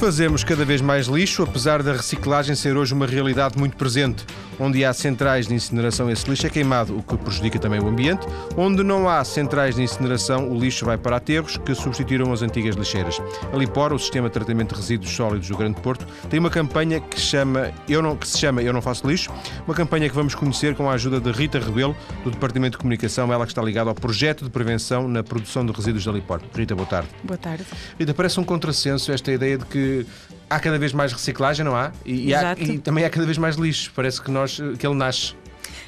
Fazemos cada vez mais lixo, apesar da reciclagem ser hoje uma realidade muito presente. Onde há centrais de incineração, esse lixo é queimado, o que prejudica também o ambiente. Onde não há centrais de incineração, o lixo vai para aterros, que substituíram as antigas lixeiras. A Lipor, o Sistema de Tratamento de Resíduos Sólidos do Grande Porto, tem uma campanha que, chama, eu não, que se chama Eu Não Faço Lixo, uma campanha que vamos conhecer com a ajuda de Rita Rebelo, do Departamento de Comunicação, ela que está ligada ao projeto de prevenção na produção de resíduos da Lipor. Rita, boa tarde. Boa tarde. Rita, parece um contrassenso esta ideia de que há cada vez mais reciclagem, não há? E, e, há, e, também há cada vez mais lixo. Parece que, nós, que ele nasce.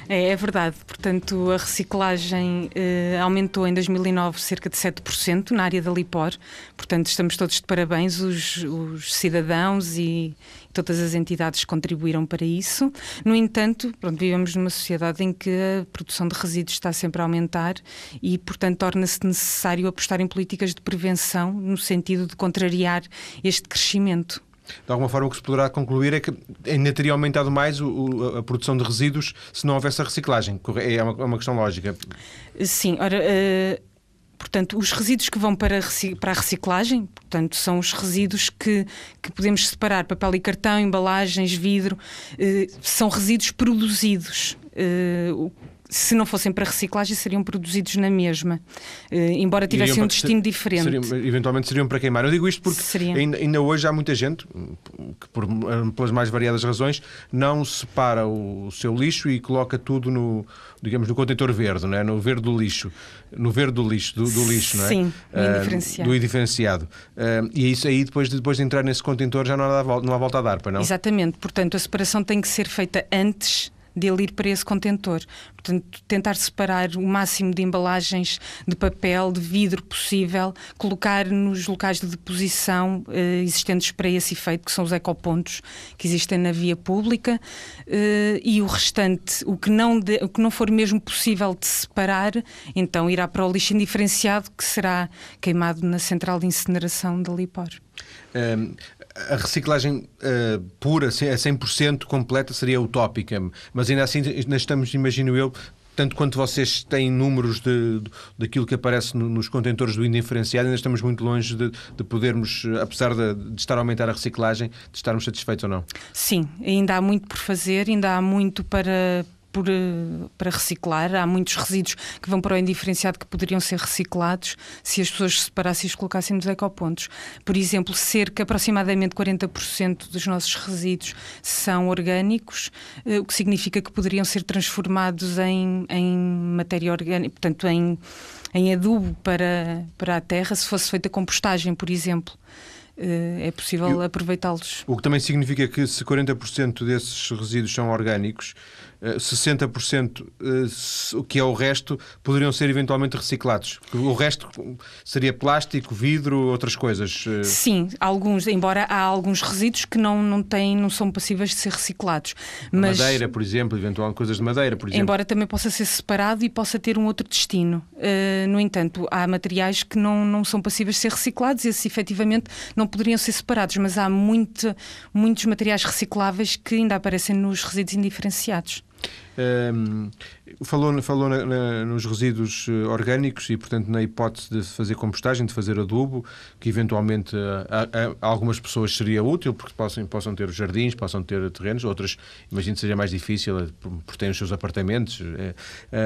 É, é verdade. Portanto, a reciclagem eh, aumentou em 2009 cerca de 7% na área da Lipor. Portanto, estamos todos de parabéns, os, os cidadãos e todas as entidades contribuíram para isso. No entanto, pronto, vivemos numa sociedade em que a produção de resíduos está sempre a aumentar e, portanto, torna-se necessário apostar em políticas de prevenção no sentido de contrariar este crescimento. De alguma forma, o que se poderá concluir é que ainda teria aumentado mais o, o, a produção de resíduos se não houvesse a reciclagem. É uma, é uma questão lógica. Sim, ora. Uh... Portanto, os resíduos que vão para, para a reciclagem, portanto, são os resíduos que, que podemos separar, papel e cartão, embalagens, vidro, eh, são resíduos produzidos. Eh, se não fossem para reciclagem, seriam produzidos na mesma, uh, embora tivessem um destino ser, diferente. Seriam, eventualmente seriam para queimar. Eu digo isto porque ainda, ainda, hoje há muita gente, que por, pelas mais variadas razões, não separa o, o seu lixo e coloca tudo no, digamos, no contentor verde, não é? no verde do lixo, no verde do lixo, do, do lixo, não é? Sim, uh, indiferenciado. Do indiferenciado. Uh, e isso aí, depois de, depois de entrar nesse contentor, já não há, não há volta a dar, para não? Exatamente. Portanto, a separação tem que ser feita antes de ele ir para esse contentor. Portanto, tentar separar o máximo de embalagens de papel, de vidro possível, colocar nos locais de deposição eh, existentes para esse efeito, que são os ecopontos que existem na via pública, eh, e o restante, o que, não de, o que não for mesmo possível de separar, então irá para o lixo indiferenciado, que será queimado na central de incineração da Lipor. Um, a reciclagem uh, pura, a 100% completa, seria utópica, mas ainda assim ainda estamos, imagino eu, tanto quanto vocês têm números de, de, daquilo que aparece no, nos contentores do indiferenciado, ainda estamos muito longe de, de podermos, apesar de, de, estar a aumentar a reciclagem, de estarmos satisfeitos ou não? Sim, ainda há muito por fazer, ainda há muito para, por, eh, para reciclar. Há muitos resíduos que vão para o indiferenciado que poderiam ser reciclados se as pessoas se separassem e os colocassem nos ecopontos. Por exemplo, cerca aproximadamente 40% dos nossos resíduos são orgânicos, eh, o que significa que poderiam ser transformados em, em matéria orgânica, portanto, em, em adubo para, para a terra, se fosse feita compostagem, por exemplo eh, é possível aproveitá-los. O que também significa que se 40% desses resíduos são orgânicos, 60%, eh, o que é o resto, poderiam ser eventualmente reciclados. O resto seria plástico, vidro, outras coisas. Eh. Sim, alguns, embora há alguns resíduos que não, não, têm, não são passíveis de ser reciclados. Mas, madeira, por exemplo, eventualmente coisas de madeira, por exemplo. Embora também possa ser separado e possa ter um outro destino. Uh, no entanto, há materiais que não, não são passíveis de ser reciclados e esses efetivamente não poderiam ser separados, mas há muito, muitos materiais recicláveis que ainda aparecem nos resíduos indiferenciados. Um, falou falou na, na, nos resíduos eh, orgânicos e, portanto, na hipótese de fazer compostagem, de fazer adubo, que eventualmente a, a, a algumas pessoas seria útil, porque possam, possam ter jardins, possam ter terrenos, outras, imagino que seja mais difícil, eh, porque têm os seus apartamentos.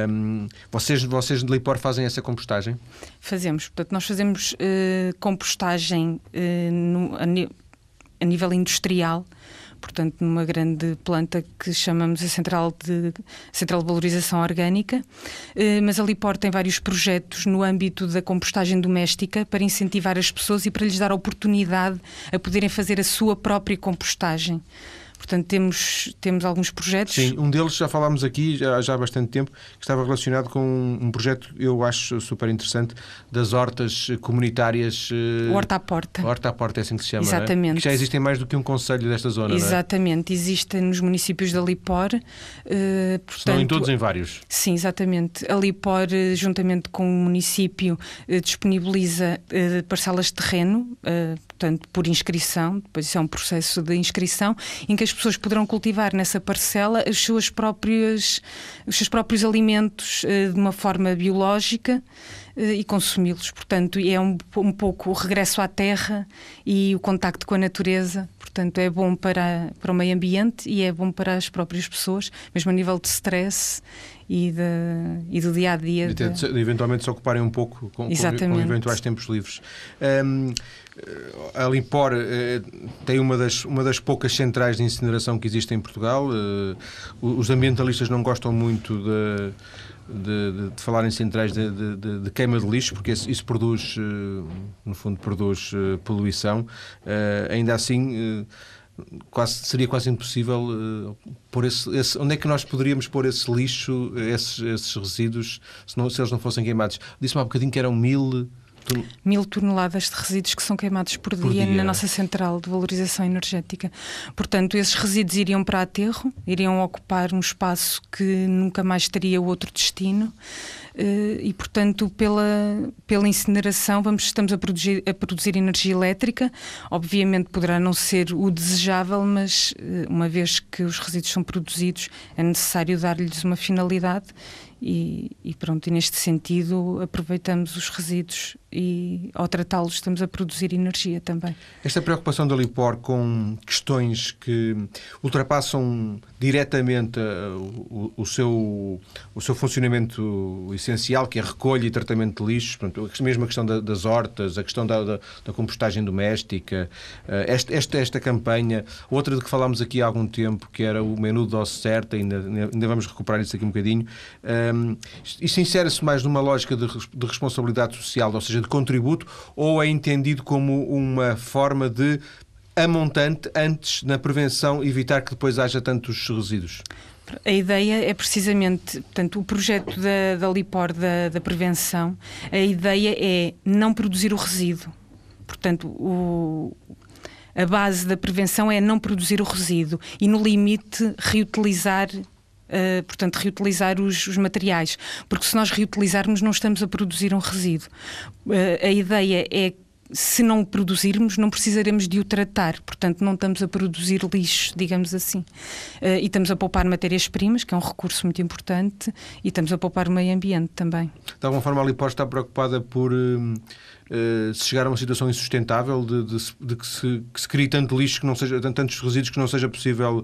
Um, vocês, vocês de Lipor fazem essa compostagem? Fazemos. Portanto, nós fazemos uh, compostagem uh, no, a, a nível industrial portanto, numa grande planta que chamamos a Central de, Central de Valorização Orgânica. Eh, mas a Lipor tem vários projetos no âmbito da compostagem doméstica para incentivar as pessoas e para lhes dar a oportunidade a poderem fazer a sua própria compostagem. Portanto, temos, temos alguns projetos. Sim, um deles já falámos aqui já, já há bastante tempo, que estava relacionado com um, um projeto eu acho super interessante das hortas comunitárias. Uh, horta à Porta. Horta à Porta é assim que se chama. É? Exatamente. É? Que já existem mais do que um conselho desta zona. É? Exatamente. É? Existem nos municípios da Lipor. Uh, portanto, Estão em todos em vários. Sim, exatamente. A Lipor, eh, juntamente com o município, uh, disponibiliza parcelas de terreno, portanto, por inscrição, depois isso é um processo de inscrição, em que as pessoas poderão cultivar nessa parcela as suas próprias, os seus próprios alimentos uh, de uma forma biológica e consumi-los. Portanto, é um, um pouco o regresso à terra e o contacto com a natureza. Portanto, é bom para, para o meio ambiente e é bom para as próprias pessoas, mesmo a nível de stress e, de, e do dia a dia. De, de, de eventualmente se ocuparem um pouco com, com, com eventuais tempos livres. Um, a Limpor uh, tem uma das, uma das poucas centrais de incineração que existem em Portugal. Uh, os ambientalistas não gostam muito de. De, de, falar em centrais de, de, queima de lixo, porque isso, isso produz, uh, no fundo, produz poluição. Ainda assim, quase, seria quase impossível uh, pôr esse, esse, Onde é que nós poderíamos pôr esse lixo, esses, esses resíduos, se, não, se eles não fossem queimados? Disse-me há bocadinho que eram mil. Mil toneladas de resíduos que são queimados por, por dia, dia, na nossa central de valorização energética. Portanto, esses resíduos iriam para aterro, iriam ocupar um espaço que nunca mais teria outro destino. Eh, e, portanto, pela, pela incineração vamos, estamos a produzir, a produzir energia elétrica. Obviamente poderá não ser o desejável, mas eh, uma vez que os resíduos são produzidos, é necessário dar-lhes uma finalidade e, e, pronto, e neste sentido aproveitamos os resíduos e ao tratá-los estamos a produzir energia também. Esta preocupação da Lipor com questões que ultrapassam diretamente uh, o, o, seu, o seu funcionamento essencial, que é recolha e tratamento de lixos, mesmo a questão da, das hortas, a questão da, da, da compostagem doméstica, uh, esta, esta, esta campanha, outra de que falámos aqui há algum tempo, que era o menu dose certa, ainda, ainda vamos recuperar isso aqui um bocadinho, um, isto insere-se mais numa lógica de, de responsabilidade social, ou seja, de contributo, ou é entendido como uma forma de a montante antes na prevenção evitar que depois haja tantos resíduos? A ideia é precisamente, portanto, o projeto da, da LIPOR da, da prevenção, a ideia é não produzir o resíduo. Portanto, o, a base da prevenção é não produzir o resíduo e, no limite, reutilizar Uh, portanto, reutilizar os, os, materiais, porque se nós reutilizarmos, não estamos a produzir um resíduo. Uh, a ideia é se não o produzirmos, não precisaremos de o tratar, portanto, não estamos a produzir lixo, digamos assim. Uh, e estamos a poupar matérias-primas, que é um recurso muito importante, e estamos a poupar o meio ambiente também. De alguma forma, a Lipor está preocupada por. Uh, se chegar a uma situação insustentável de, de, de que, se, que, se, crie tanto lixo que não seja tantos resíduos que não seja possível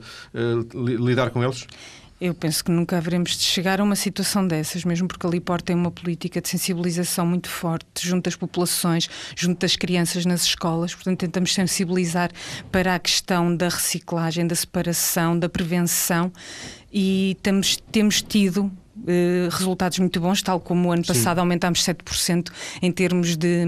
lidar com eles? Eu penso que nunca haveremos de chegar a uma situação dessas, mesmo porque a Lipor tem uma política de sensibilização muito forte junto às populações, junto às crianças nas escolas. Portanto, tentamos sensibilizar para a questão da reciclagem, da separação, da prevenção e temos, temos tido Uh, resultados muito bons, tal como o ano passado Sim. aumentámos 7% em termos de,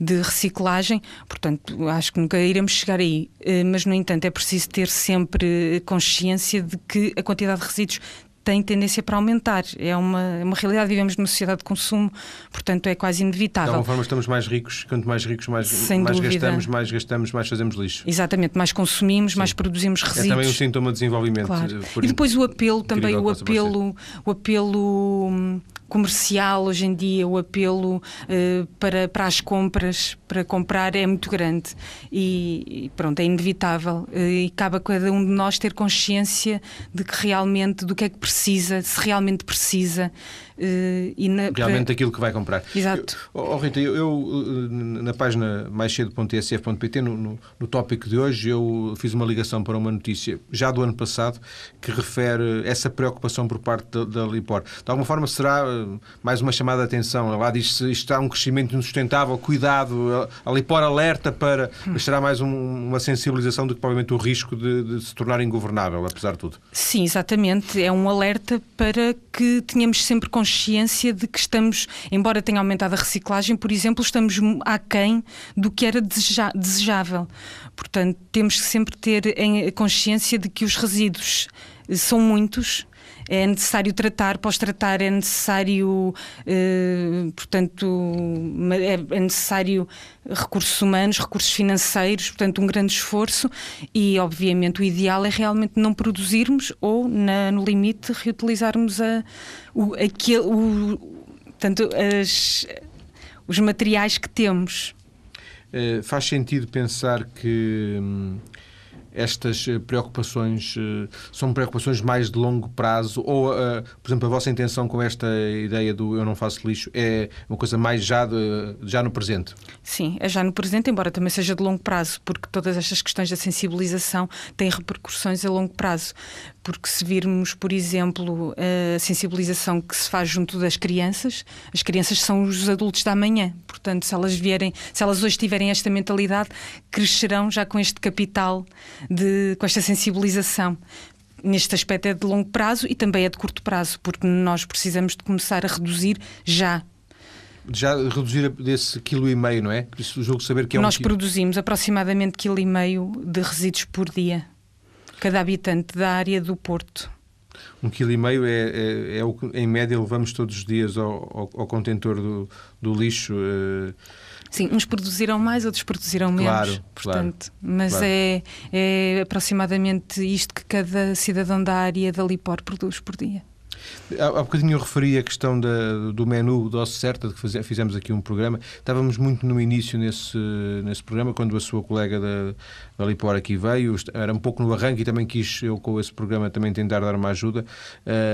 de reciclagem, portanto, acho que nunca iremos chegar aí. Uh, mas, no entanto, é preciso ter sempre consciência de que a quantidade de resíduos tem tendência para aumentar. É uma, é uma realidade, vivemos numa sociedade de consumo, portanto é quase inevitável. De alguma forma estamos mais ricos, quanto mais ricos, mais, mais gastamos, mais gastamos, mais fazemos lixo. Exatamente, mais consumimos, Sim. mais produzimos resíduos. É também um sintoma de desenvolvimento. Claro. E depois o apelo, também o apelo, o apelo hum, comercial hoje em dia, o apelo uh, para, para as compras, para comprar é muito grande. E, pronto, é inevitável. E cabe a cada um de nós ter consciência de que realmente, do que é que precisa, se realmente precisa e na, Realmente para... aquilo que vai comprar. Exato. Eu, oh, Rita, eu, eu, na página mais cedo.tsf.pt, no, no, no tópico de hoje, eu fiz uma ligação para uma notícia já do ano passado que refere essa preocupação por parte da, da Lipor. De alguma forma será eh, mais uma chamada de atenção. Lá diz se está um crescimento insustentável, cuidado, a Lipor alerta para. Mas será mais um, uma sensibilização do que provavelmente o risco de, de se tornar ingovernável, apesar de tudo. Sim, exatamente. É um alerta para que tenhamos sempre consciência consciência de que estamos, embora tenha aumentado a reciclagem, por exemplo, estamos aquém do que era desejável. Portanto, temos que sempre ter em consciência de que os resíduos são muitos é necessário tratar, pós-tratar é necessário, eh, portanto, é, é necessário recursos humanos, recursos financeiros, portanto, um grande esforço e, obviamente, o ideal é realmente não produzirmos ou, na, no limite, reutilizarmos a, o, aquele, o, portanto, as, os materiais que temos. Uh, faz sentido pensar que hum, estas eh, preocupações eh, são preocupações mais de longo prazo? Ou, uh, por exemplo, a vossa intenção com esta ideia do eu não faço lixo é uma coisa mais já, de, já no presente? Sim, é já no presente, embora também seja de longo prazo, porque todas estas questões da sensibilização têm repercussões a longo prazo. Porque se virmos, por exemplo, a sensibilização que se faz junto das crianças, as crianças são os adultos da manhã. Portanto, se elas vierem, se elas hoje tiverem esta mentalidade, crescerão já com este capital de, com esta sensibilização. Neste aspecto é de longo prazo e também é de curto prazo, porque nós precisamos de começar a reduzir já já reduzir desse quilo e meio, não é? Julgo saber que é Nós um produzimos aproximadamente quilo e meio de resíduos por dia, cada habitante da área do Porto. Um quilo e meio é, é, é o que, em média, levamos todos os dias ao, ao, ao contentor do, do lixo. Uh... Sim, uns produziram mais, outros produziram menos. Claro, portanto, claro, mas claro. É, é aproximadamente isto que cada cidadão da área da Lipor produz por dia. Há, há bocadinho eu referi a questão da, do menu Dose Certa, de que fizemos aqui um programa. Estávamos muito no início nesse, nesse programa, quando a sua colega da, da Lipor aqui veio. Era um pouco no arranque e também quis, eu com esse programa, também tentar dar uma ajuda.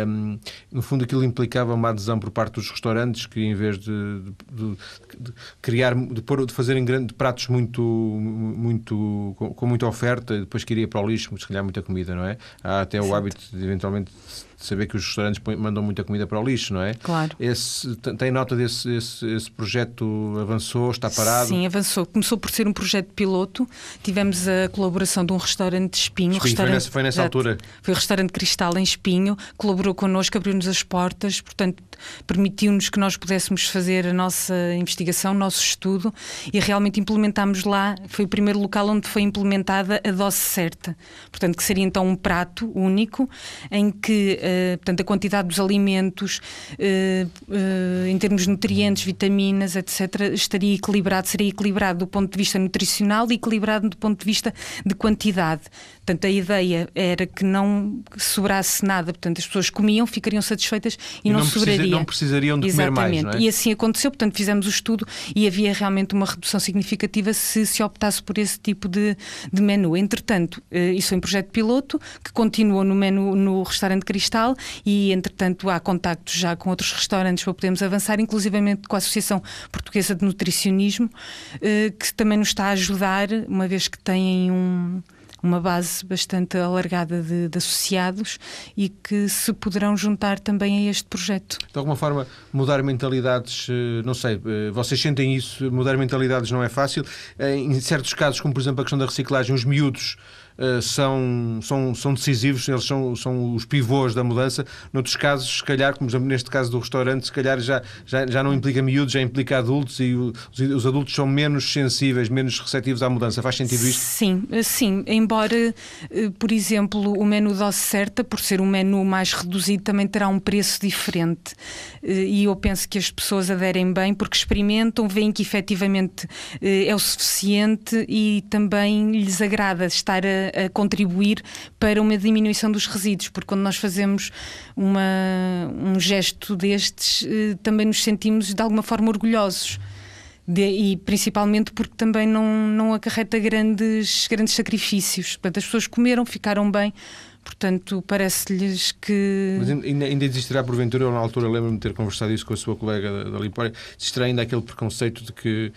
Um, no fundo, aquilo implicava uma adesão por parte dos restaurantes que, em vez de, de, de criar, de, pôr, de fazerem grande, pratos muito, muito com, com, muita oferta, depois queria para o lixo, se calhar muita comida, não é? Há até o hábito de, eventualmente, saber que os restaurantes mandam muita comida para o lixo, não é? Claro. Esse, tem nota desse esse, esse, projeto avançou, está parado? Sim, avançou. Começou por ser um projeto piloto. Tivemos a colaboração de um restaurante de Espinho. Espinho restaurante, foi nessa, foi nessa altura? Foi o restaurante Cristal em Espinho. Colaborou connosco, abriu-nos as portas, portanto, permitiu-nos que nós pudéssemos fazer a nossa investigação, o nosso estudo e realmente implementámos lá. Foi o primeiro local onde foi implementada a dose certa. Portanto, que seria então um prato único em que uh, portanto, a quantidade dos alimentos, uh, em termos de nutrientes, vitaminas, etc., estaria equilibrado, seria equilibrado do ponto de vista nutricional e equilibrado do ponto de vista de quantidade. Portanto, a ideia era que não sobrasse nada, portanto, as pessoas comiam, ficariam satisfeitas e, e não, não sobraria. Precisa, não precisariam de Exatamente. comer mais, não é? E assim aconteceu, portanto, fizemos o estudo e havia realmente uma redução significativa se se optasse por esse tipo de, de menu. Entretanto, isso é um projeto piloto que continuou no menu no restaurante Cristal e, entretanto, há contactos já com outros restaurantes para podermos avançar, inclusivamente com a Associação Portuguesa de Nutricionismo, que também nos está a ajudar, uma vez que têm um uma base bastante alargada de, de, associados e que se poderão juntar também a este projeto. De alguma forma, mudar mentalidades, não sei, vocês sentem isso, mudar mentalidades não é fácil. Em certos casos, como por exemplo a questão da reciclagem, os miúdos são, são, são decisivos, eles são, são os pivôs da mudança. Noutros casos, se calhar, como neste caso do restaurante, se calhar já, já, já não implica miúdos, já implica adultos e os, os adultos são menos sensíveis, menos receptivos à mudança. Faz sentido isto? Sim, sim. Embora, por exemplo, o menu dose certa, por ser um menu mais reduzido, também terá um preço diferente. E eu penso que as pessoas aderem bem porque experimentam, veem que efetivamente é o suficiente e também lhes agrada estar a a, contribuir para uma diminuição dos resíduos, porque quando nós fazemos uma, um gesto destes, eh, também nos sentimos de alguma forma orgulhosos. De, e principalmente porque também não, não acarreta grandes, grandes sacrifícios. Portanto, as pessoas comeram, ficaram bem, Portanto, parece-lhes que. Mas ainda, ainda existirá, porventura, eu na altura lembro-me de ter conversado isso com a sua colega da, da existirá ainda aquele preconceito de que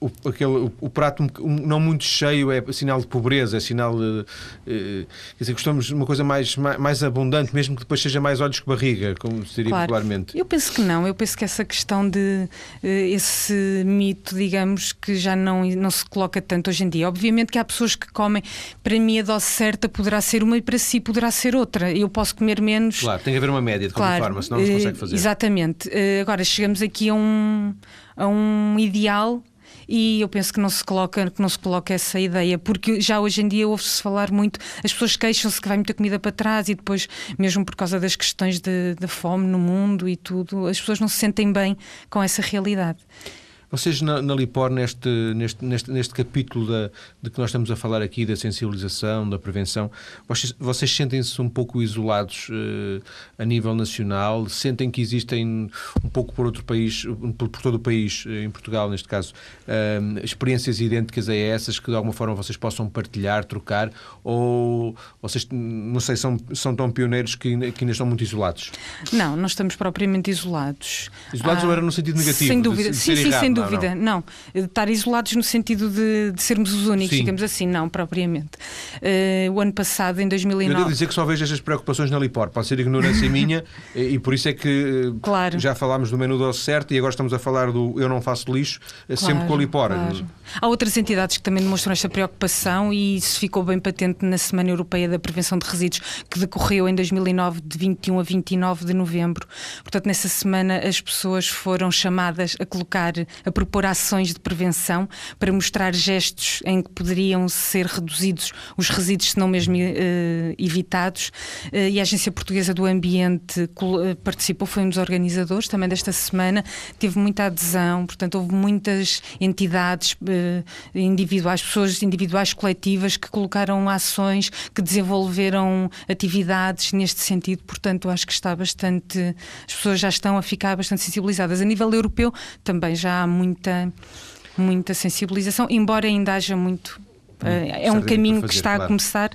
o, aquele, o, o prato não muito cheio é sinal de pobreza, é sinal de. Uh, quer dizer, gostamos de uma coisa mais, mais, mais, abundante, mesmo que depois seja mais olhos que barriga, como se diria claro. popularmente. Eu penso que não, eu penso que essa questão de. Uh, esse mito, digamos, que já não, não se coloca tanto hoje em dia. Obviamente que há pessoas que comem, para mim a dose certa poderá ser uma e para si poderá ser outra. Eu posso comer menos. Claro, tem que haver uma média de qualquer claro, forma, senão não se consegue fazer. Exatamente. Agora chegamos aqui a um, a um ideal e eu penso que não se coloca que não se coloca essa ideia porque já hoje em dia ouve-se falar muito as pessoas queixam-se que vai muita comida para trás e depois mesmo por causa das questões de, de fome no mundo e tudo as pessoas não se sentem bem com essa realidade Vocês na, na Lipor, neste, neste, neste, neste capítulo da, de que nós estamos a falar aqui, da sensibilização, da prevenção, vocês, vocês sentem-se um pouco isolados uh, a nível nacional? Sentem que existem um pouco por outro país, por, por todo o país, eh, em Portugal neste caso, uh, experiências idênticas a essas que de alguma forma vocês possam partilhar, trocar? Ou vocês, não sei, são, são tão pioneiros que, que ainda estão muito isolados? Não, não estamos propriamente isolados. Isolados ah, ou era no sentido negativo? Sem dúvida, de, de sim, sim, errado, sem não, dúvida. Não, não. Estar isolados no sentido de, de sermos os únicos, Sim. digamos assim, não, propriamente. Uh, o ano passado, em Eu 2009. devo dizer que só vejo estas preocupações na Lipor. Pode ser ignorância minha e, e por isso é que eh, Claro. já falámos do menu doce certo e agora estamos a falar do Eu Não Faço Lixo, eh, sempre com a Lipor. claro. Há outras entidades que também demonstram esta preocupação e isso ficou bem patente na Semana Europeia da Prevenção de Resíduos, que decorreu em 2009, de 21 a 29 de novembro. Portanto, nessa semana as pessoas foram chamadas a colocar, a propor ações de prevenção para mostrar gestos em que poderiam ser reduzidos os resíduos, se não mesmo eh, evitados. Eh, e a Agência Portuguesa do Ambiente eh, participou, foi um dos organizadores também desta semana, teve muita adesão, portanto, houve muitas entidades individuais, pessoas individuais coletivas que colocaram ações, que desenvolveram atividades neste sentido, portanto, acho que está bastante. As pessoas já estão a ficar bastante sensibilizadas. A nível europeu também já há muita, muita sensibilização, embora ainda haja muito. eh, é um certamente caminho por que fazer, está a claro. começar,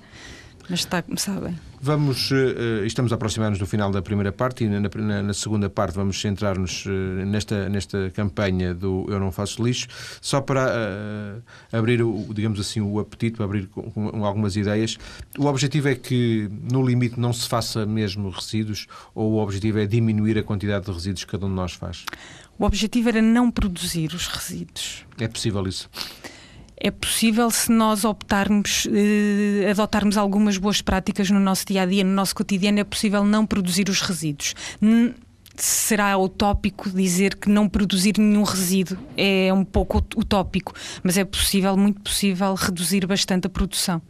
mas está a começar bem. Vamos, eh, estamos a aproximar-nos do final da primeira parte e na, na- na segunda parte vamos centrar-nos eh, nesta, nesta campanha do Eu Não Faço Lixo, só para eh, abrir, o, digamos assim, o apetite, para abrir com, com algumas ideias. O objetivo é que, no limite, não se faça mesmo resíduos ou o objetivo é diminuir a quantidade de resíduos que cada um de nós faz? O objetivo era não produzir os resíduos. É possível isso? É possível se nós optarmos, eh, adotarmos algumas boas práticas no nosso dia a dia, no nosso cotidiano, é possível não produzir os resíduos. N- Será utópico dizer que não produzir nenhum resíduo. É um pouco ut- utópico, mas é possível, muito possível, reduzir bastante a produção.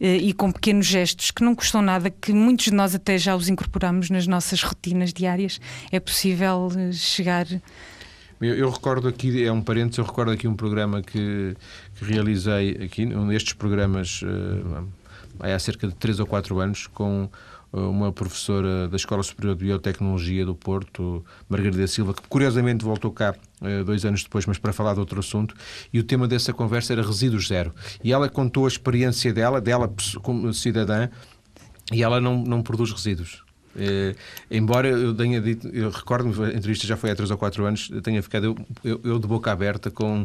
Eh, E com pequenos gestos que não custam nada, que muitos de nós até já os incorporamos nas nossas rotinas diárias, é possível eh, chegar. Eu, eu recordo aqui, é um parênteses, eu recordo aqui um programa que, que realizei aqui, um destes programas eh, há cerca de 3 ou 4 anos, com uma professora da Escola Superior de Biotecnologia do Porto, Margarida Silva, que curiosamente voltou cá dois anos depois, mas para falar de outro assunto, e o tema dessa conversa era resíduos zero. E ela contou a experiência dela, dela como cidadã, e ela não, não produz resíduos. Eh, embora eu tenha dito, eu recordo-me, a entrevista já foi há 3 ou 4 anos, tenha ficado eu, eu, de boca aberta com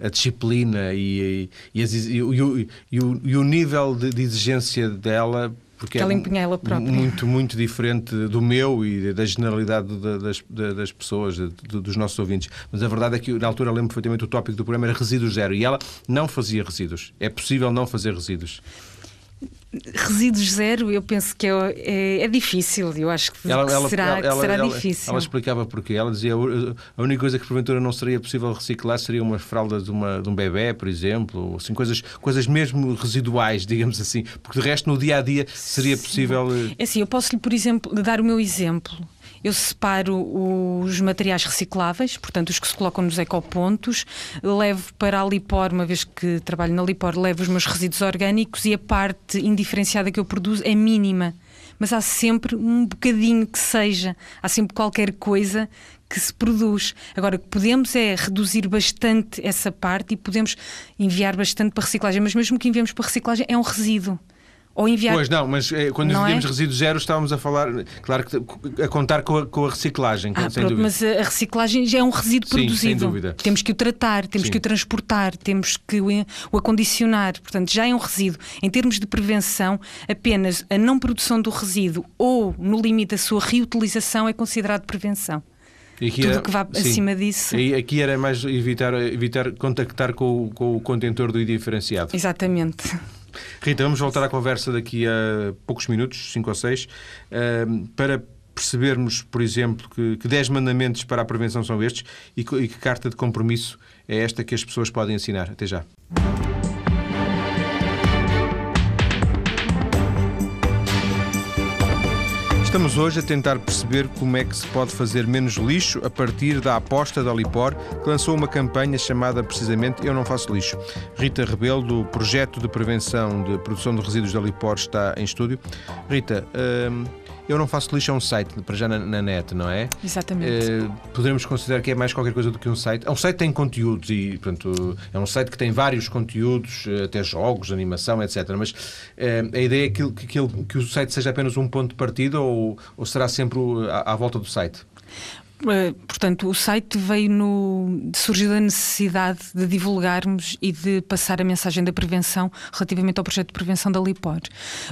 a disciplina e, e, e as- e o- o, o nível de, de exigência dela. Porque Que ela é empenha ela própria. muito, muito diferente do meu e da generalidade da- das, da- das pessoas, dos nossos ouvintes. Mas a verdade é que, na altura, lembro perfeitamente o tópico do programa era resíduos zero. E ela não fazia resíduos. É possível não fazer resíduos. Resíduos zero, eu penso que é, é, é difícil. Eu acho que, que será, que será difícil. Ela explicava porquê. Ela dizia a única coisa que porventura não seria possível reciclar seria umas fraldas de, uma, de um bebê, por exemplo, ou assim, coisas, coisas mesmo residuais, digamos assim, porque de resto no dia a dia seria possível. eh, É assim, eu posso-lhe, por exemplo, dar o meu exemplo. Eu separo os materiais recicláveis, portanto, os que se colocam nos ecopontos, levo para a Lipor, uma vez que trabalho na Lipor, levo os meus resíduos orgânicos e a parte indiferenciada que eu produzo é mínima. Mas há sempre um bocadinho que seja, há sempre qualquer coisa que se produz. Agora, o que podemos é reduzir bastante essa parte e podemos enviar bastante para reciclagem, mas mesmo que enviemos para reciclagem é um resíduo. Ou enviar Pois não, mas eh, quando Não dizíamos é? resíduos zero, estávamos a falar, claro que a contar com a, com a reciclagem, Ah, sem pronto, dúvida. mas a reciclagem já é um resíduo Sim, sem produzido. dúvida. Temos que o tratar, temos Sim. que o transportar, temos que o, o acondicionar. Portanto, já é um resíduo. Em termos de prevenção, apenas a não produção do resíduo ou, no limite, a sua reutilização é considerado prevenção. E aqui Tudo era- que vá sim. acima disso. E aqui era mais evitar, evitar contactar com, o- com o contentor do indiferenciado. Exatamente. Rita, vamos voltar à conversa daqui a poucos minutos, 5 ou 6, para percebermos, por exemplo, que, que 10 mandamentos para a prevenção são estes e que, e que carta de compromisso é esta que as pessoas podem ensinar. Até já. Estamos hoje a tentar perceber como é que se pode fazer menos lixo a partir da aposta da Lipor, que lançou uma campanha chamada precisamente Eu Não Faço Lixo. Rita Rebelo, do Projeto de Prevenção de Produção de Resíduos da Lipor, está em estúdio. Rita, hum, eu não faço lixo é um site, para já na, na net, não é? Exatamente. Uh, poderemos considerar que é mais qualquer coisa do que um site. É um site que tem conteúdos e, portanto, é um site que tem vários conteúdos, eh, até jogos, animação, etc. Mas uh, a ideia é que, que, que, que, o site seja apenas um ponto de partida ou, ou será sempre à, à volta do site? Eh, portanto, o site veio no. surgiu da necessidade de divulgarmos e de passar a mensagem da prevenção relativamente ao projeto de prevenção da LIPOR.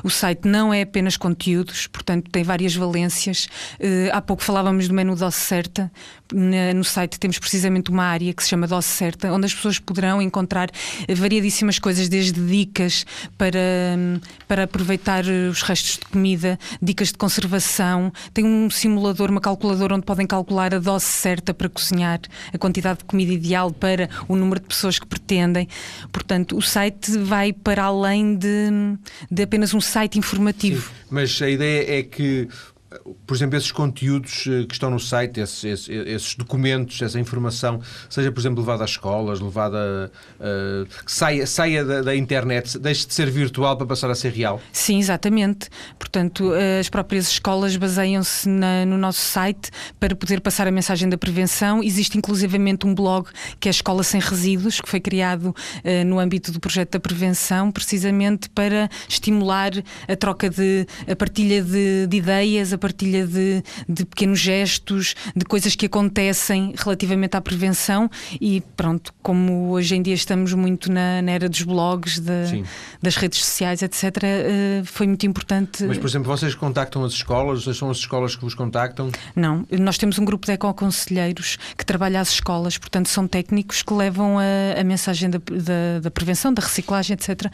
O site não é apenas conteúdos, portanto, tem várias valências. Uh, há pouco falávamos do menu Dose Certa. no site temos precisamente uma área que se chama Dose Certa, onde as pessoas poderão encontrar variadíssimas coisas, desde dicas para, para aproveitar os restos de comida, dicas de conservação. Tem um simulador, uma calculadora onde podem calcular calcular a dose certa para cozinhar, a quantidade de comida ideal para o número de pessoas que pretendem. Portanto, o site vai para além de, de apenas um site informativo. Sim, mas a ideia é que por exemplo, esses conteúdos eh, que estão no site, esses, esses, esses, documentos, essa informação, seja, por exemplo, levada às escolas, levada. Uh, saia, saia da, da, internet, deixe de ser virtual para passar a ser real? Sim, exatamente. Portanto, as próprias escolas baseiam-se no nosso site para poder passar a mensagem da prevenção. Existe inclusivamente um blog que é a Escola Sem Resíduos, que foi criado uh, no âmbito do projeto da prevenção, precisamente para estimular a troca de. a partilha de, de ideias, a partilha de, de pequenos gestos, de coisas que acontecem relativamente à prevenção e pronto, como hoje em dia estamos muito na, na era dos blogs, de, das redes sociais, etc., eh, foi muito importante. Mas, por exemplo, vocês contactam as escolas? São as escolas que vos contactam? Não, nós temos um grupo de ecoconselheiros que trabalha às escolas, portanto, são técnicos que levam a, a mensagem da, da, da, prevenção, da reciclagem, etc., uh,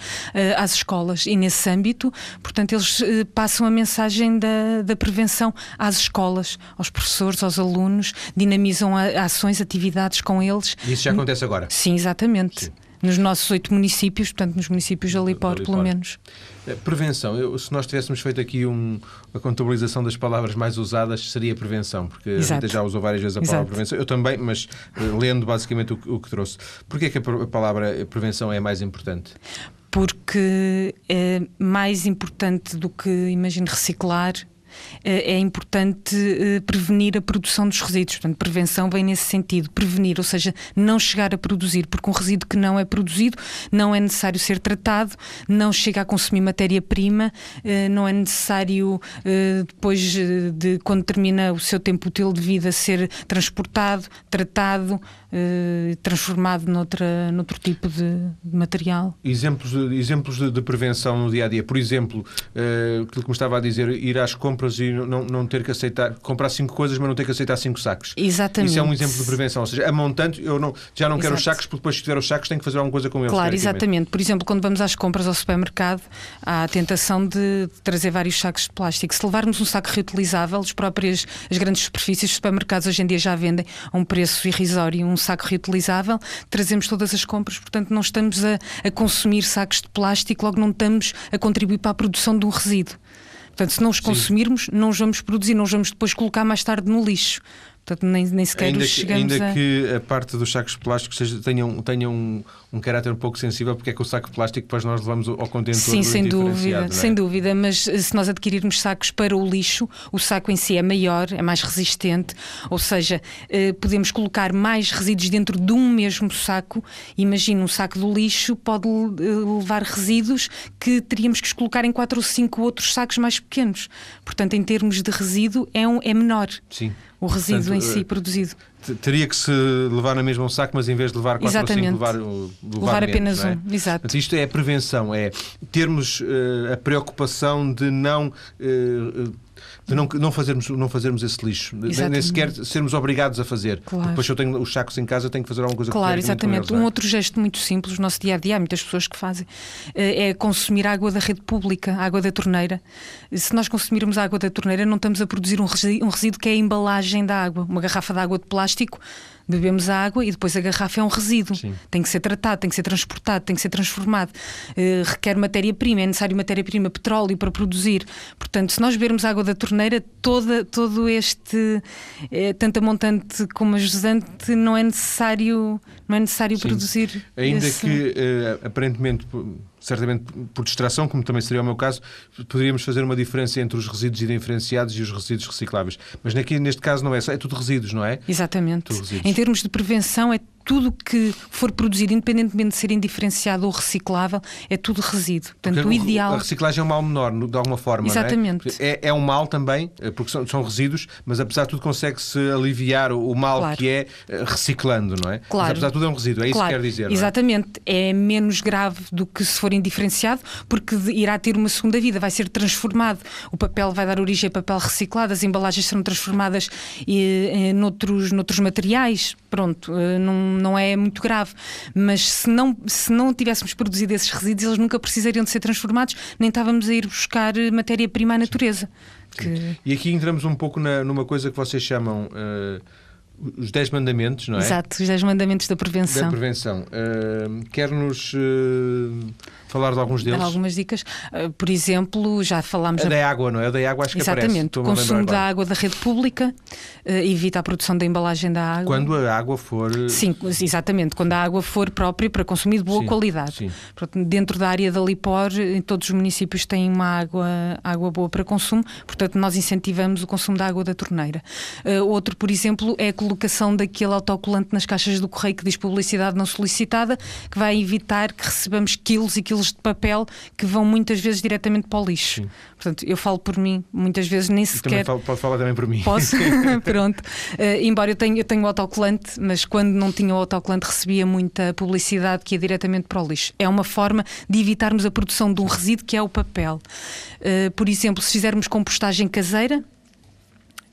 às escolas. E nesse âmbito, portanto, eles uh, passam a mensagem da, da prevenção prevenção às escolas, aos professores, aos alunos, dinamizam ações, atividades com eles. E isso já acontece agora? Sim, exatamente. Sim. Nos nossos oito municípios, portanto, nos municípios de Alipor, pelo menos. Eh, prevenção. Eu, se nós tivéssemos feito aqui um, uma contabilização das palavras mais usadas, seria prevenção, porque Exato. a já usou várias vezes a palavra Exato. prevenção. Eu também, mas uh, lendo basicamente o, o que trouxe. Porquê que a palavra prevenção é mais importante? Porque é mais importante do que, imagino, reciclar, eh, é importante eh, prevenir a produção dos resíduos. Portanto, prevenção vem nesse sentido. Prevenir, ou seja, não chegar a produzir, porque um resíduo que não é produzido não é necessário ser tratado, não chega a consumir matéria-prima, eh, não é necessário depois de quando termina o seu tempo útil de vida ser transportado, tratado, transformado noutra, noutro tipo de, material. Exemplos, de, exemplos de, de, prevenção no dia a dia. Por exemplo, aquilo que me estava a dizer, ir às compras compras e não, não ter que aceitar, comprar cinco coisas, mas não ter que aceitar cinco sacos. Exatamente. Isso é um exemplo de prevenção. Ou seja, a montante, eu não, já não Exato. quero os sacos, porque depois, se tiver os sacos, tenho que fazer alguma coisa com eles. Claro, exatamente. Por exemplo, quando vamos às compras ao supermercado, há a tentação de trazer vários sacos de plástico. Se levarmos um saco reutilizável, as próprias as grandes superfícies, os supermercados hoje em dia já vendem a um preço irrisório um saco reutilizável, trazemos todas as compras, portanto, não estamos a, a consumir sacos de plástico, logo não estamos a contribuir para a produção de um resíduo. Portanto, se não os consumirmos, Sim. não os vamos produzir, não os vamos depois colocar mais tarde no lixo. Portanto, nem, nem sequer ainda que, ainda a... que a parte dos sacos plásticos seja, tenha, um, tenha um, um caráter um pouco sensível, porque é que o saco plástico depois nós levamos ao contentor Sim, sem dúvida, é? sem dúvida, mas eh, se nós adquirirmos sacos para o lixo, o saco em si é maior, é mais resistente, ou seja, eh, podemos colocar mais resíduos dentro de um mesmo saco. Imagina, um saco do lixo pode eh, levar resíduos que teríamos que os colocar em quatro ou cinco outros sacos mais pequenos. Portanto, em termos de resíduo, é, um, é menor. Sim o resíduo Portanto, em si produzido. Teria que se levar na mesma um saco, mas em vez de levar quatro Exatamente. ou cinco, levar, levar, levar menos, apenas é? um. Exato. Portanto, isto é a prevenção, é termos uh, a preocupação de não. Uh, de não, não, fazermos, não fazermos esse lixo, exatamente. nem sequer sermos obrigados a fazer. Claro. Depois, se eu tenho os sacos em casa, tenho que fazer alguma coisa Claro, exatamente. Um é? outro gesto muito simples no nosso dia a dia, há muitas pessoas que fazem, eh, é consumir água da rede pública, água da torneira. Se nós consumirmos água da torneira, não estamos a produzir um resíduo, um resíduo que é a embalagem da água. Uma garrafa de água de plástico bebemos a água e depois a garrafa é um resíduo. Sim. Tem que ser tratado, tem que ser transportado, tem que ser transformado. Uh, requer matéria-prima, é necessário matéria-prima, petróleo para produzir. Portanto, se nós bebermos água da torneira, toda, todo este, eh, tanto a montante como a jusante, não é necessário, não é necessário produzir. Ainda esse... que uh, aparentemente certamente por distração, como também seria o meu caso, poderíamos fazer uma diferença entre os resíduos indiferenciados e os resíduos recicláveis. Mas aqui, neste caso não é só, é tudo resíduos, não é? Exatamente. Em termos de prevenção, é tudo que for produzido, independentemente de ser indiferenciado ou reciclável, é tudo resíduo. Portanto, porque o ideal. A reciclagem é um mal menor, de alguma forma. Exatamente. É? É, é? um mal também, eh, porque são, são resíduos, mas apesar de tudo consegue-se aliviar o, mal claro. que é eh, reciclando, não é? Claro. Mas apesar de tudo é um resíduo, é isso claro. que quer dizer. É? Exatamente. É? é? menos grave do que se for indiferenciado, porque irá ter uma segunda vida, vai ser transformado. O papel vai dar origem a papel reciclado, as embalagens serão transformadas e, e, noutros, noutros materiais. Pronto, não não é muito grave. Mas se não, se não tivéssemos produzido esses resíduos, eles nunca precisariam de ser transformados, nem estávamos a ir buscar matéria-prima à natureza. Que... E aqui entramos um pouco na, numa coisa que vocês chamam. Uh os 10 mandamentos, não é? Exato, os 10 mandamentos da prevenção. Da prevenção. Uh, Quer-nos uh, falar de alguns deles? Dar algumas dicas. Uh, por exemplo, já falámos. A da água, não é? A da água acho que Exatamente. Aparece. O consumo da água da rede pública evita a produção da embalagem da água. Quando a água for. Sim, exatamente. Quando a água for própria para consumir de boa sim, qualidade. Sim. Portanto, dentro da área da Lipor, em todos os municípios têm uma água, água boa para consumo, portanto, nós incentivamos o consumo da água da torneira. outro, por exemplo, é a colocação daquele autocolante nas caixas do correio que diz publicidade não solicitada, que vai evitar que recebamos quilos e quilos de papel que vão muitas vezes diretamente para o lixo. Sim. Portanto, eu falo por mim, muitas vezes nem sequer. Falo, pode falar também por mim. Posso? Pronto. Uh, embora eu tenha, eu tenha o autocolante, mas quando não tinha o autocolante recebia muita publicidade que ia diretamente para o lixo. É uma forma de evitarmos a produção de um resíduo que é o papel. Uh, por exemplo, se fizermos compostagem caseira,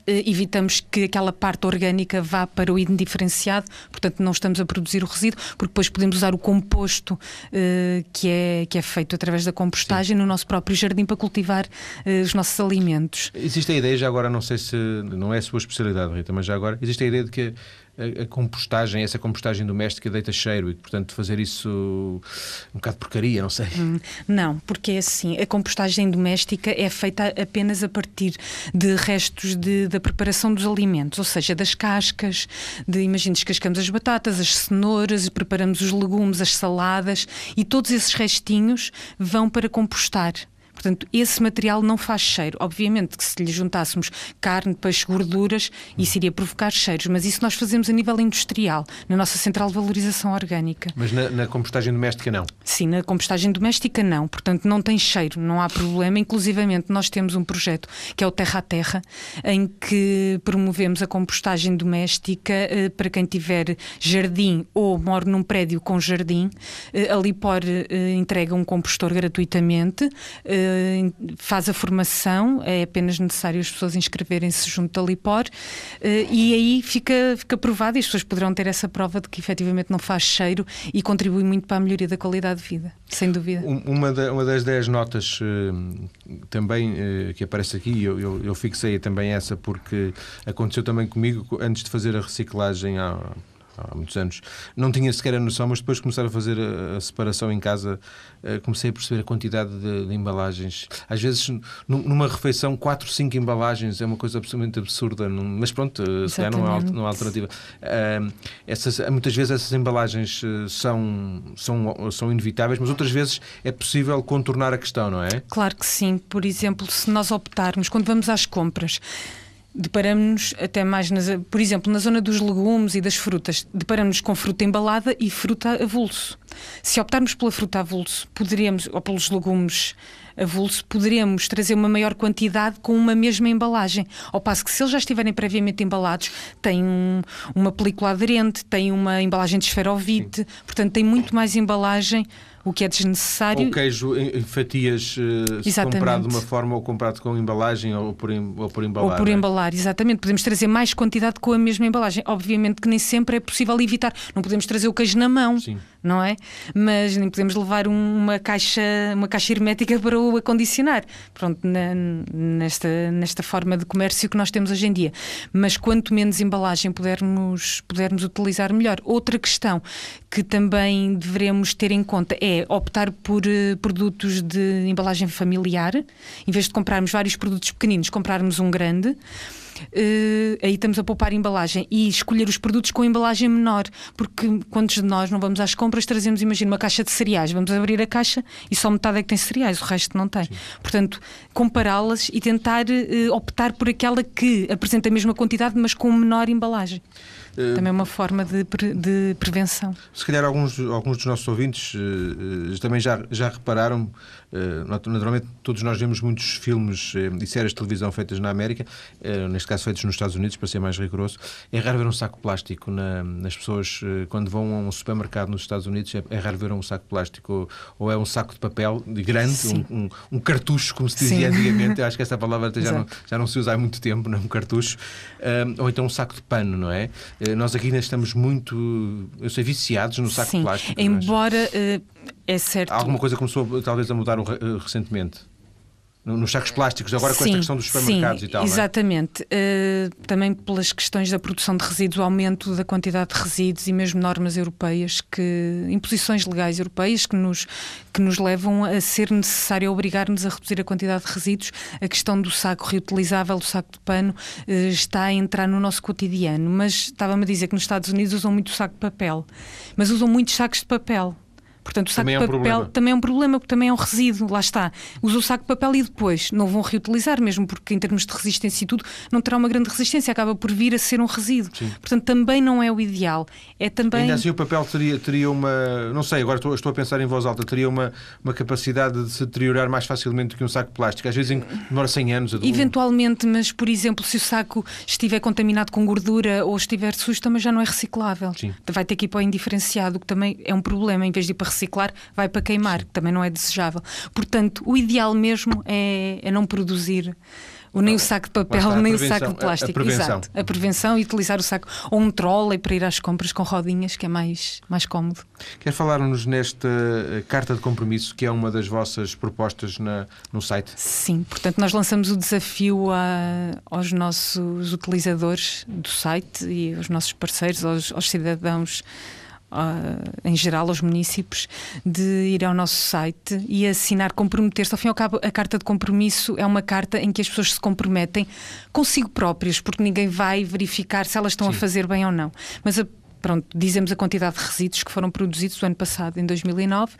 evitamos que aquela parte orgânica vá para o indiferenciado, portanto não estamos a produzir o resíduo, porque depois podemos usar o composto uh, que, é, que é feito através da compostagem Sim. no nosso próprio jardim para cultivar uh, os nossos alimentos. Existe a ideia, já agora não sei se não é a sua especialidade, Rita, mas já agora existe a ideia de que a, compostagem, essa compostagem doméstica deita cheiro e, portanto, fazer isso um bocado porcaria, não sei. Hum, não, porque é assim, a compostagem doméstica é feita apenas a partir de restos de, da preparação dos alimentos, ou seja, das cascas, de, imagina, descascamos as batatas, as cenouras, preparamos os legumes, as saladas e todos esses restinhos vão para compostar. Portanto, esse material não faz cheiro. Obviamente que se lhe juntássemos carne, peixe, gorduras, isso iria provocar cheiros, mas isso nós fazemos a nível industrial, na nossa central de valorização orgânica. Mas na, na compostagem doméstica não? Sim, na compostagem doméstica não. Portanto, não tem cheiro, não há problema. Inclusivamente, nós temos um projeto que é o Terra a Terra, em que promovemos a compostagem doméstica eh, para quem tiver jardim ou mora num prédio com jardim. Eh, ali pode eh, entrega um compostor gratuitamente faz a formação, é apenas necessário as pessoas inscreverem-se junto da Lipor eh, e aí fica, fica provado e as pessoas poderão ter essa prova de que efetivamente não faz cheiro e contribui muito para a melhoria da qualidade de vida, sem dúvida. Uma, uma das 10 notas eh, também eh, que aparece aqui, eu, eu, eu fixei também essa porque aconteceu também comigo antes de fazer a reciclagem há há muitos anos, não tinha sequer a noção, mas depois de começar a fazer a, separação em casa, uh, comecei a perceber a quantidade de, de, embalagens. Às vezes, numa refeição, 4, 5 embalagens é uma coisa absolutamente absurda, mas pronto, uh, se calhar não há, não há alternativa. Uh, essas, muitas vezes essas embalagens são, são, são inevitáveis, mas outras vezes é possível contornar a questão, não é? Claro que sim. Por exemplo, se nós optarmos, quando vamos às compras, deparamos-nos até mais, nas, por exemplo, na zona dos legumes e das frutas, deparamos-nos com fruta embalada e fruta avulso. Se optarmos pela fruta avulso, poderíamos, ou pelos legumes avulso, poderemos trazer uma maior quantidade com uma mesma embalagem. Ao passo que se eles já estiverem previamente embalados, tem um, uma película aderente, tem uma embalagem de esferovite, Sim. portanto tem muito mais embalagem o que é desnecessário. Ou queijo em fatias uh, comprado de uma forma ou comprado com embalagem ou por, ou por embalar. Ou por é? embalar, exatamente. Podemos trazer mais quantidade com a mesma embalagem. Obviamente que nem sempre é possível evitar. Não podemos trazer o queijo na mão. Sim não é? Mas nem podemos levar uma caixa, uma caixa hermética para o acondicionar. Pronto, na, nesta, nesta forma de comércio que nós temos hoje em dia. Mas quanto menos embalagem pudermos, pudermos utilizar, melhor. Outra questão que também devemos ter em conta é optar por uh, produtos de embalagem familiar, em vez de comprarmos vários produtos pequeninos, comprarmos um grande. Uh, aí estamos a poupar embalagem e escolher os produtos com embalagem menor, porque quantos de nós não vamos às compras, trazemos, imagina, uma caixa de cereais, vamos abrir a caixa e só metade é que tem cereais, o resto não tem. Sim. Portanto, compará-las e tentar uh, optar por aquela que apresenta a mesma quantidade, mas com menor embalagem. Uh, também é uma forma de, de prevenção. Se calhar alguns, alguns dos nossos ouvintes uh, também já, já repararam eh, naturalmente, todos nós vemos muitos filmes eh, e séries de televisão feitas na América, eh, neste caso feitos nos Estados Unidos, para ser mais rigoroso. É raro ver um saco plástico na, nas pessoas quando vão a um supermercado nos Estados Unidos. É, é raro ver um saco plástico ou, ou, é um saco de papel de grande, um, um, um, cartucho, como se dizia Sim. antigamente. Eu acho que essa palavra já não, já não se usa há muito tempo, não é? um cartucho. ou então um saco de pano, não é? Nós aqui ainda estamos muito, eu sei, viciados no saco Sim. plástico. Embora é certo. Alguma coisa começou talvez a mudar recentemente? Nos sacos plásticos, agora com esta questão dos supermercados sim, e tal. É? Exatamente. É? Uh, também pelas questões da produção de resíduos, aumento da quantidade de resíduos e mesmo normas europeias, que imposições legais europeias que nos, que nos levam a ser necessário obrigar-nos a reduzir a quantidade de resíduos. A questão do saco reutilizável, do saco de pano, uh, está a entrar no nosso cotidiano. Mas estava-me a dizer que nos Estados Unidos usam muito saco de papel, mas usam muitos sacos de papel. Portanto, o saco também de papel é um também é um problema, porque também é um resíduo, lá está. Usa o saco de papel e depois não vão reutilizar, mesmo porque em termos de resistência e tudo, não terá uma grande resistência, acaba por vir a ser um resíduo. Sim. Portanto, também não é o ideal. É também... Ainda assim o papel teria, teria uma, não sei, agora estou, estou a pensar em voz alta, teria uma, uma capacidade de se deteriorar mais facilmente do que um saco de plástico. Às vezes demora 100 anos. A Eventualmente, mas por exemplo, se o saco estiver contaminado com gordura ou estiver sujo, também já não é reciclável. Sim. Vai ter que ir para o indiferenciado, que também é um problema. Em vez de ir para reciclar, vai para queimar, que também não é desejável. Portanto, o ideal mesmo é, é não produzir nem o saco de papel, nem o saco de plástico. A, a prevenção. Exato. A prevenção e utilizar o saco ou um trolley para ir às compras com rodinhas, que é mais, mais cómodo. Quer falar-nos nesta eh, carta de compromisso, que é uma das vossas propostas na, no site? Sim, portanto, nós lançamos o desafio a, aos nossos utilizadores do site e aos nossos parceiros, aos, aos cidadãos em geral, aos municípios, de ir ao nosso site e assinar, comprometer-se. Ao fim e ao cabo, a carta de compromisso é uma carta em que as pessoas se comprometem consigo próprias, porque ninguém vai verificar se elas estão Sim. a fazer bem ou não. Mas a pronto, dizemos a quantidade de resíduos que foram produzidos o ano passado, em 2009,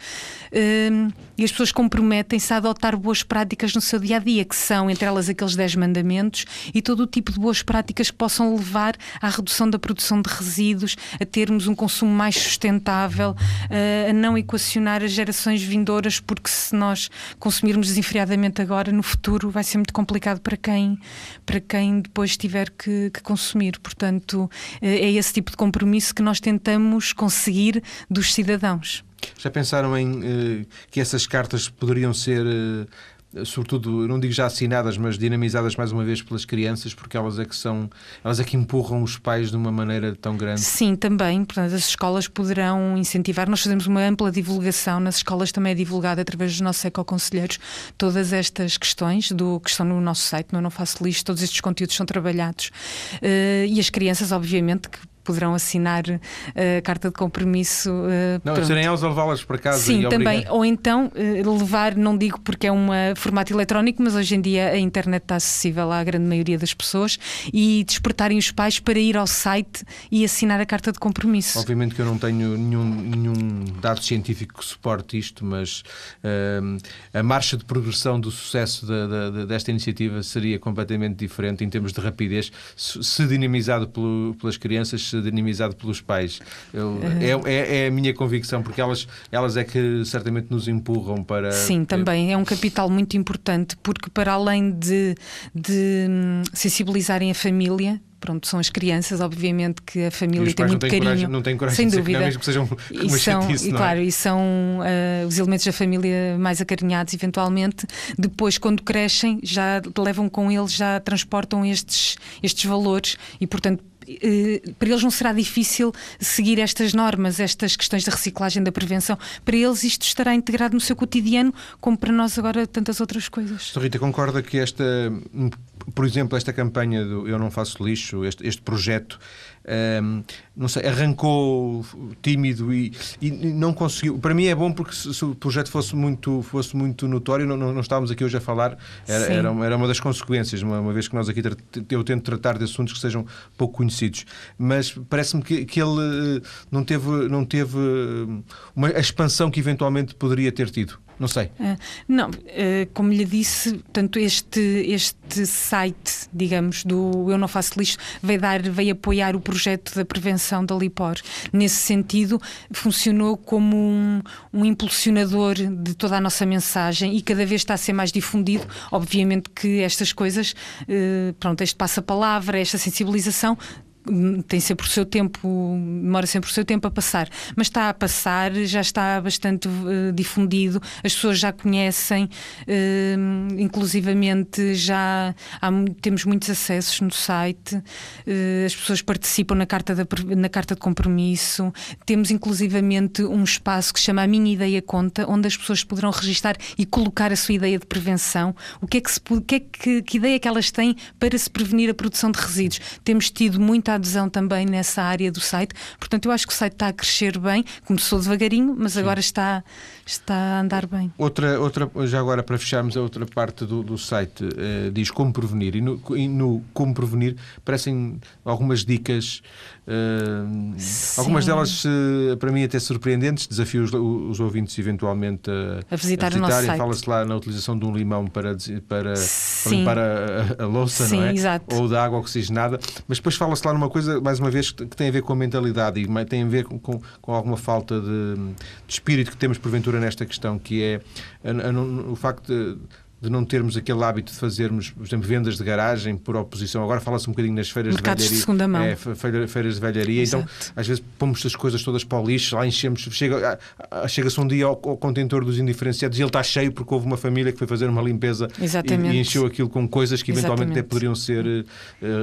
um, e as pessoas comprometem-se a adotar boas práticas no seu dia a dia, que são, entre elas, aqueles 10 mandamentos e todo o tipo de boas práticas que possam levar à redução da produção de resíduos, a termos um consumo mais sustentável, uh, a não equacionar as gerações vindouras, porque se nós consumirmos desenfreadamente agora, no futuro vai ser muito complicado para quem, para quem depois tiver que, que consumir. Portanto, uh, é esse tipo de compromisso que nós tentamos conseguir dos cidadãos. Já pensaram em eh, que essas cartas poderiam ser eh, sobretudo, não digo já assinadas, mas dinamizadas mais uma vez pelas crianças, porque elas é que são, elas é que empurram os pais de uma maneira tão grande. Sim, também. Portanto, as escolas poderão incentivar. Nós fazemos uma ampla divulgação, nas escolas também é divulgada através dos nossos ecoconselheiros todas estas questões do que estão no nosso site, no Não Faço Lixo, todos estes conteúdos são trabalhados. Uh, e as crianças, obviamente, que poderão assinar a carta de compromisso. Uh, não, pronto. serem elas a levá-las para casa. Sim, também. Obrigar. Ou então uh, levar, não digo porque é um formato eletrónico, mas hoje em dia a internet está acessível à grande maioria das pessoas e despertarem os pais para ir ao site e assinar a carta de compromisso. Obviamente que eu não tenho nenhum, nenhum dado científico que suporte isto, mas uh, a marcha de progressão do sucesso da, da, desta iniciativa seria completamente diferente em termos de rapidez, se dinamizado pelo, pelas crianças dinamizado pelos pais. Eu, é, é, é, a minha convicção, porque elas, elas é que certamente nos empurram para. Sim, também. É um capital muito importante, porque para além de, de hum, sensibilizarem a família, pronto, são as crianças, obviamente que a família tem muito carinho. Coragem, não tem coragem sem de dúvida. Mesmo que sejam e são, chatice, e, é? claro, e são uh, os elementos da família mais acarinhados, eventualmente. Depois, quando crescem, já levam com eles, já transportam estes, estes valores e, portanto, para eles não será difícil seguir estas normas, estas questões da reciclagem, da prevenção. Para eles isto estará integrado no seu cotidiano, como para nós agora tantas outras coisas. Rita, concorda que esta, por exemplo, esta campanha do Eu Não Faço Lixo, este, este projeto, um, não sei, arrancou tímido e, e, não conseguiu. Para mim é bom porque se, se, o projeto fosse muito, fosse muito notório, não, não, não estávamos aqui hoje a falar, era, era, era, uma das consequências, uma, uma, vez que nós aqui eu tento tratar de assuntos que sejam pouco conhecidos. Mas parece-me que, que ele eh, não teve, não teve eh, uma, a expansão que eventualmente poderia ter tido. Não sei. Uh, não, uh, como lhe disse, tanto este, este site, digamos, do Eu Não Faço Lixo, veio, dar, veio apoiar o projeto da prevenção da LIPOR. Nesse sentido, funcionou como um, um impulsionador de toda a nossa mensagem e cada vez está a ser mais difundido. Obviamente que estas coisas, uh, pronto, este passa-palavra, esta sensibilização tem sempre o seu tempo, demora sempre o seu tempo a passar, mas está a passar, já está bastante uh, difundido, as pessoas já conhecem, uh, inclusivamente já há, temos muitos acessos no site, uh, as pessoas participam na carta, da, na carta de compromisso, temos inclusivamente um espaço que chama A Minha Ideia Conta, onde as pessoas poderão registar e colocar a sua ideia de prevenção, o que é que, se, que, é que, que ideia é que elas têm para se prevenir a produção de resíduos. Temos tido muita adesão também nessa área do site. Portanto, eu acho que o site está a crescer bem. Começou devagarinho, mas Sim. agora está, está a andar bem. Outra, outra, já agora para fecharmos a outra parte do, do site, uh, diz como prevenir. E no, e no como prevenir parecem algumas dicas algumas delas, uh, para mim, até surpreendentes. Desafio os, os ouvintes, eventualmente, a, a visitar, a visitar o nosso site. Fala-se lá na utilização de um limão para, para, para limpar a, a, a louça, Sim, não é? Exato. Ou da água oxigenada. Mas depois fala-se lá numa coisa, mais uma vez, que tem a ver com a mentalidade e tem a ver com, com, com alguma falta de, de, espírito que temos, porventura, nesta questão, que é o facto de de não termos aquele hábito de fazermos, por exemplo, vendas de garagem por oposição. Agora fala-se um bocadinho nas feiras Mercados de velharia. De segunda mão. É, feira, feiras de velharia. Então, Exato. Então, às vezes, pomos as coisas todas para o lixo, lá enchemos. Chega, chega-se um dia ao, ao, contentor dos indiferenciados e ele está cheio porque houve uma família que foi fazer uma limpeza e, e, encheu aquilo com coisas que eventualmente Exatamente. até poderiam ser uh,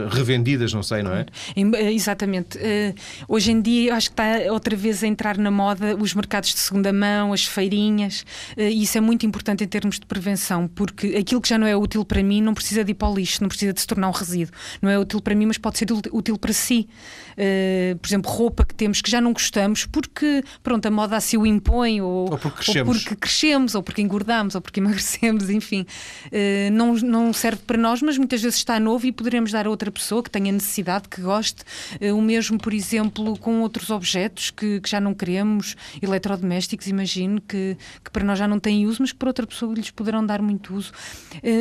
revendidas, não sei, não é? Eh, exatamente. Uh, hoje em dia, acho que está outra vez a entrar na moda os mercados de segunda mão, as feirinhas, uh, e isso é muito importante em termos de prevenção, porque aquilo que já não é é útil para mim não precisa de ir para o lixo, não precisa de se tornar um resíduo. Não é útil para mim, mas pode ser útil para si. Uh, por exemplo, roupa que temos que já não gostamos porque, pronto, a moda assim o impõe, ou, ou, porque, crescemos. ou porque crescemos, ou porque engordamos, ou porque emagrecemos, enfim. Uh, não, não serve para nós, mas muitas vezes está novo e poderemos dar a outra pessoa que tenha necessidade, que goste. Uh, o mesmo, por exemplo, com outros objetos que, que já não queremos, eletrodomésticos, imagino, que, que para nós já não têm uso, mas que para outra pessoa lhes poderão dar muito uso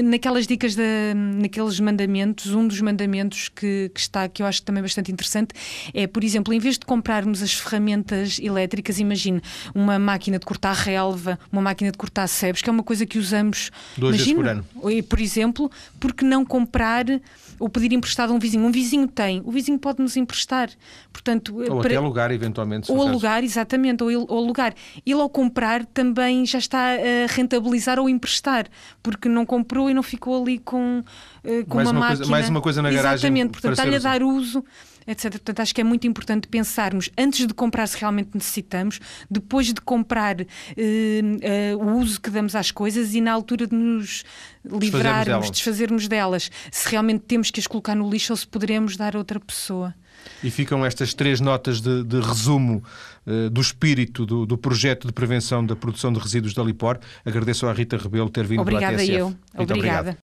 naquelas dicas, de, naqueles mandamentos, um dos mandamentos que, que, está, que eu acho também bastante interessante, é, por exemplo, em vez de comprarmos as ferramentas elétricas, imagine uma máquina de cortar relva, uma máquina de cortar sebes, que é uma coisa que usamos Dois imagine, por ano. Por exemplo, porque não comprar ou pedir emprestado a um vizinho? Um vizinho tem, o vizinho pode nos emprestar. Portanto, ou para... até alugar, eventualmente. Ou alugar, exatamente, ou, ou alugar. Ele ao comprar também já está a rentabilizar ou emprestar, porque não comprou e não ficou ali com, uh, com mais uma, uma máquina. Coisa, mais uma coisa na garagem. Exatamente, portanto está-lhe a dar uso etc. Portanto, acho que é muito importante pensarmos antes de comprar se realmente necessitamos, depois de comprar uh, uh, o uso que damos às coisas e na altura de nos livrarmos, desfazermos delas, se realmente temos que as colocar no lixo ou se poderemos dar a outra pessoa. E ficam estas três notas de, de resumo do espírito do, do, projeto de prevenção da produção de resíduos da Lipor. Agradeço à Rita Rebelo ter vindo Obrigada para a TSF. eu. Obrigada. Obrigado.